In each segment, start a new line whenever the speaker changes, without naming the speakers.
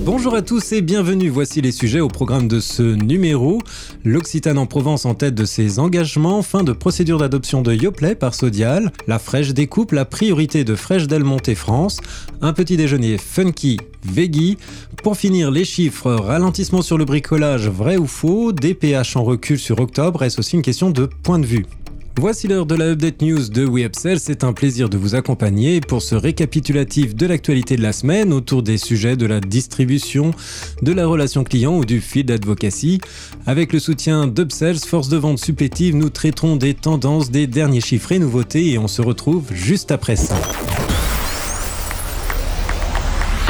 Bonjour à tous et bienvenue. Voici les sujets au programme de ce numéro. L'Occitane en Provence en tête de ses engagements. Fin de procédure d'adoption de Yoplait par Sodial. La fraîche découpe, la priorité de Fraîche Delmonte France. Un petit déjeuner funky, veggie. Pour finir, les chiffres. Ralentissement sur le bricolage, vrai ou faux? DPH en recul sur octobre. Est-ce aussi une question de point de vue? Voici l'heure de la Update News de WeUpsell. C'est un plaisir de vous accompagner pour ce récapitulatif de l'actualité de la semaine autour des sujets de la distribution, de la relation client ou du field advocacy. Avec le soutien d'Upsells, force de vente supplétive, nous traiterons des tendances, des derniers chiffres et nouveautés et on se retrouve juste après ça.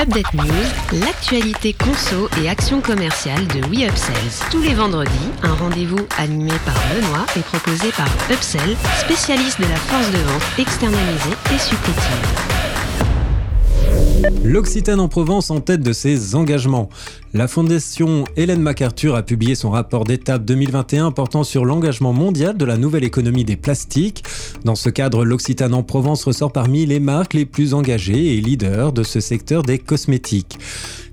Update News, l'actualité conso et action commerciale de WeUpsells. Tous les vendredis, un rendez-vous animé par Benoît et proposé par Upsell, spécialiste de la force de vente externalisée et supplétive.
L'Occitane en Provence en tête de ses engagements. La fondation Hélène MacArthur a publié son rapport d'étape 2021 portant sur l'engagement mondial de la nouvelle économie des plastiques. Dans ce cadre, l'Occitane en Provence ressort parmi les marques les plus engagées et leaders de ce secteur des cosmétiques.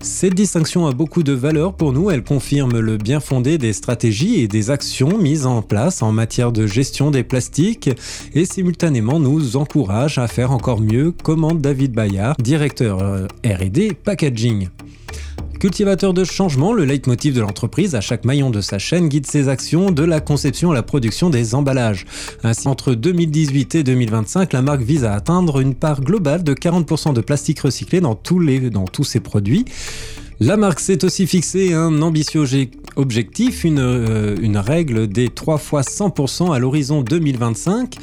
Cette distinction a beaucoup de valeur pour nous, elle confirme le bien fondé des stratégies et des actions mises en place en matière de gestion des plastiques et simultanément nous encourage à faire encore mieux, commande David Bayard, directeur euh, RD Packaging. Cultivateur de changement, le leitmotiv de l'entreprise à chaque maillon de sa chaîne guide ses actions de la conception à la production des emballages. Ainsi, entre 2018 et 2025, la marque vise à atteindre une part globale de 40% de plastique recyclé dans tous, les, dans tous ses produits. La marque s'est aussi fixé un ambitieux objectif, une, euh, une, règle des 3 fois 100% à l'horizon 2025,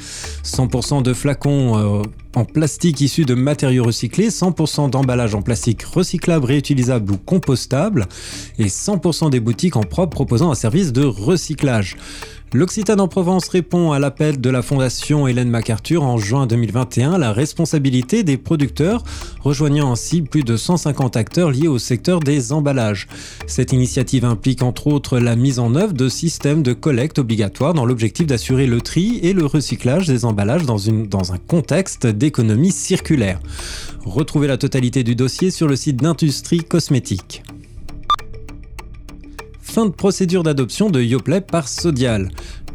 100% de flacons euh, en plastique issus de matériaux recyclés, 100% d'emballage en plastique recyclable, réutilisable ou compostable, et 100% des boutiques en propre proposant un service de recyclage. L'Occitane en Provence répond à l'appel de la Fondation Hélène MacArthur en juin 2021 la responsabilité des producteurs, rejoignant ainsi plus de 150 acteurs liés au secteur des emballages. Cette initiative implique entre autres la mise en œuvre de systèmes de collecte obligatoires dans l'objectif d'assurer le tri et le recyclage des emballages dans, dans un contexte d'économie circulaire. Retrouvez la totalité du dossier sur le site d'Industrie Cosmétique fin de procédure d'adoption de Yoplait par Sodial.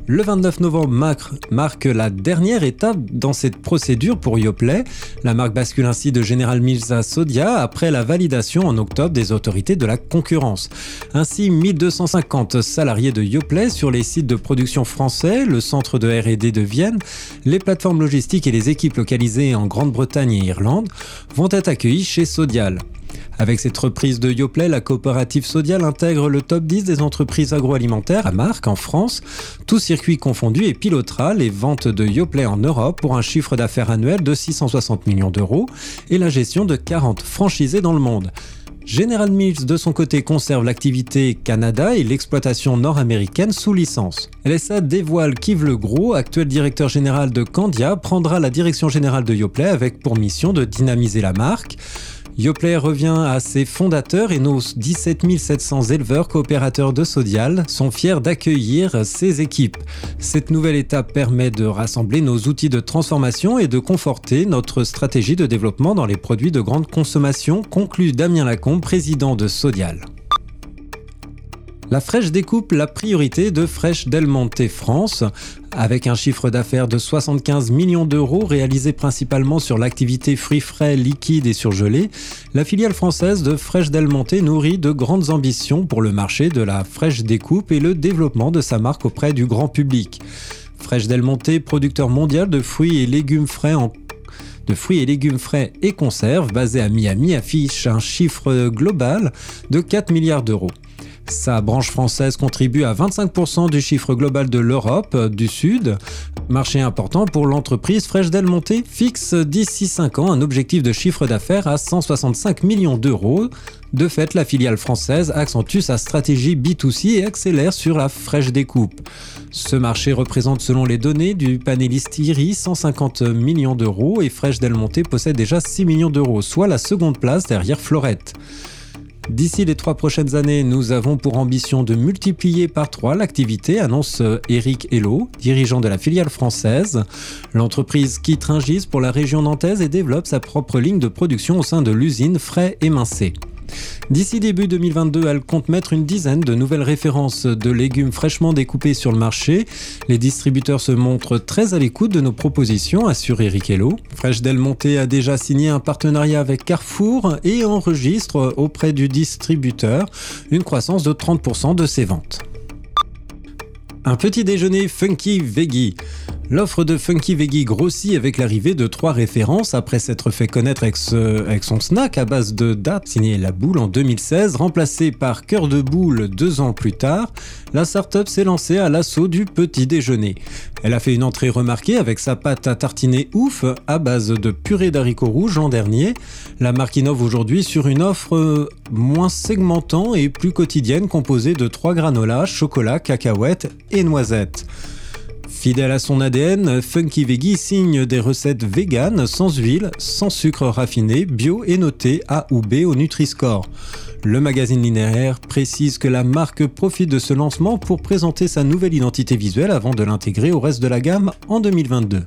Le 29 novembre marque, la dernière étape dans cette procédure pour Yoplait. La marque bascule ainsi de General Mills à Sodia après la validation en octobre des autorités de la concurrence. Ainsi, 1250 salariés de Yoplait sur les sites de production français, le centre de R&D de Vienne, les plateformes logistiques et les équipes localisées en Grande-Bretagne et Irlande vont être accueillis chez Sodial. Avec cette reprise de Yoplait, la coopérative Sodial intègre le top 10 des entreprises agroalimentaires à marque en France. Tout circuit confondu et pilotera les ventes de Yoplait en Europe pour un chiffre d'affaires annuel de 660 millions d'euros et la gestion de 40 franchisés dans le monde. General Mills, de son côté, conserve l'activité Canada et l'exploitation nord-américaine sous licence. LSA dévoile qu'Yves Legros, actuel directeur général de Candia, prendra la direction générale de Yoplait avec pour mission de dynamiser la marque. Yoplait revient à ses fondateurs et nos 17 700 éleveurs coopérateurs de Sodial sont fiers d'accueillir ses équipes. Cette nouvelle étape permet de rassembler nos outils de transformation et de conforter notre stratégie de développement dans les produits de grande consommation, conclut Damien Lacombe, président de Sodial. La Fraîche découpe la priorité de Fraîche Del Monte France. Avec un chiffre d'affaires de 75 millions d'euros réalisé principalement sur l'activité fruits frais, liquides et surgelés, la filiale française de Fraîche Del Monte nourrit de grandes ambitions pour le marché de la fraîche découpe et le développement de sa marque auprès du grand public. Fraîche Del Monte, producteur mondial de fruits et légumes frais de fruits et légumes frais et conserves basé à Miami affiche un chiffre global de 4 milliards d'euros. Sa branche française contribue à 25% du chiffre global de l'Europe du Sud. Marché important pour l'entreprise Fresh Del Monte fixe d'ici 5 ans un objectif de chiffre d'affaires à 165 millions d'euros. De fait, la filiale française accentue sa stratégie B2C et accélère sur la fraîche découpe. Ce marché représente selon les données du panéliste IRI 150 millions d'euros et Fresh Del Monte possède déjà 6 millions d'euros, soit la seconde place derrière Florette. D'ici les trois prochaines années, nous avons pour ambition de multiplier par trois l'activité, annonce Eric Hello, dirigeant de la filiale française. L'entreprise quitte Ringis pour la région nantaise et développe sa propre ligne de production au sein de l'usine Frais émincé. D'ici début 2022, elle compte mettre une dizaine de nouvelles références de légumes fraîchement découpés sur le marché. Les distributeurs se montrent très à l'écoute de nos propositions, assure Eric Hello. Fresh Del Monte a déjà signé un partenariat avec Carrefour et enregistre auprès du distributeur une croissance de 30% de ses ventes. Un petit déjeuner funky veggie. L'offre de Funky Veggie grossit avec l'arrivée de trois références après s'être fait connaître avec, son snack à base de dates signé La Boule en 2016, remplacé par Cœur de Boule deux ans plus tard. La startup s'est lancée à l'assaut du petit déjeuner. Elle a fait une entrée remarquée avec sa pâte à tartiner ouf à base de purée d'haricots rouges l'an dernier. La marque innove aujourd'hui sur une offre moins segmentant et plus quotidienne composée de trois granolas, chocolat, cacahuètes et noisettes. Fidèle à son ADN, Funky Veggie signe des recettes véganes, sans huile, sans sucre raffiné, bio et noté A ou B au Nutri-Score. Le magazine linéaire précise que la marque profite de ce lancement pour présenter sa nouvelle identité visuelle avant de l'intégrer au reste de la gamme en 2022.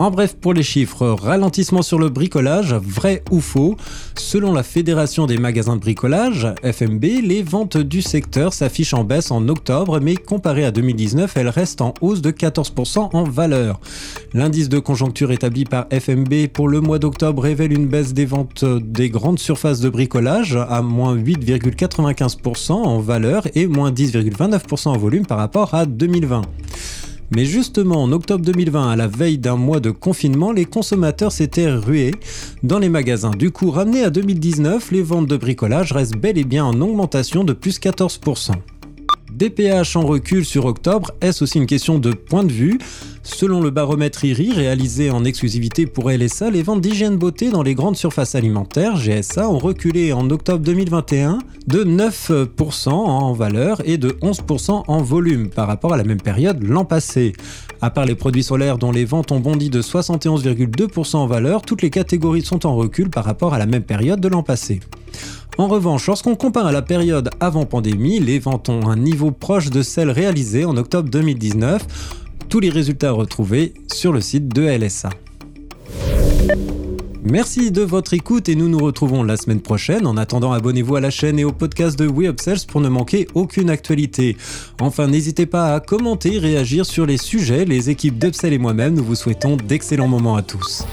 En bref, pour les chiffres, ralentissement sur le bricolage, vrai ou faux Selon la Fédération des magasins de bricolage, FMB, les ventes du secteur s'affichent en baisse en octobre, mais comparé à 2019, elles restent en hausse de 14% en valeur. L'indice de conjoncture établi par FMB pour le mois d'octobre révèle une baisse des ventes des grandes surfaces de bricolage à moins 8,95% en valeur et moins 10,29% en volume par rapport à 2020. Mais justement, en octobre 2020, à la veille d'un mois de confinement, les consommateurs s'étaient rués dans les magasins. Du coup, ramené à 2019, les ventes de bricolage restent bel et bien en augmentation de plus 14%. DPH en recul sur octobre, est-ce aussi une question de point de vue? Selon le baromètre IRI réalisé en exclusivité pour LSA, les ventes d'hygiène beauté dans les grandes surfaces alimentaires, GSA, ont reculé en octobre 2021 de 9% en valeur et de 11% en volume par rapport à la même période l'an passé. À part les produits solaires dont les ventes ont bondi de 71,2% en valeur, toutes les catégories sont en recul par rapport à la même période de l'an passé. En revanche, lorsqu'on compare à la période avant pandémie, les ventes ont un niveau proche de celles réalisées en octobre 2019. Tous les résultats retrouvés sur le site de LSA. Merci de votre écoute et nous nous retrouvons la semaine prochaine. En attendant, abonnez-vous à la chaîne et au podcast de We pour ne manquer aucune actualité. Enfin, n'hésitez pas à commenter, réagir sur les sujets. Les équipes d'Upsell et moi-même, nous vous souhaitons d'excellents moments à tous.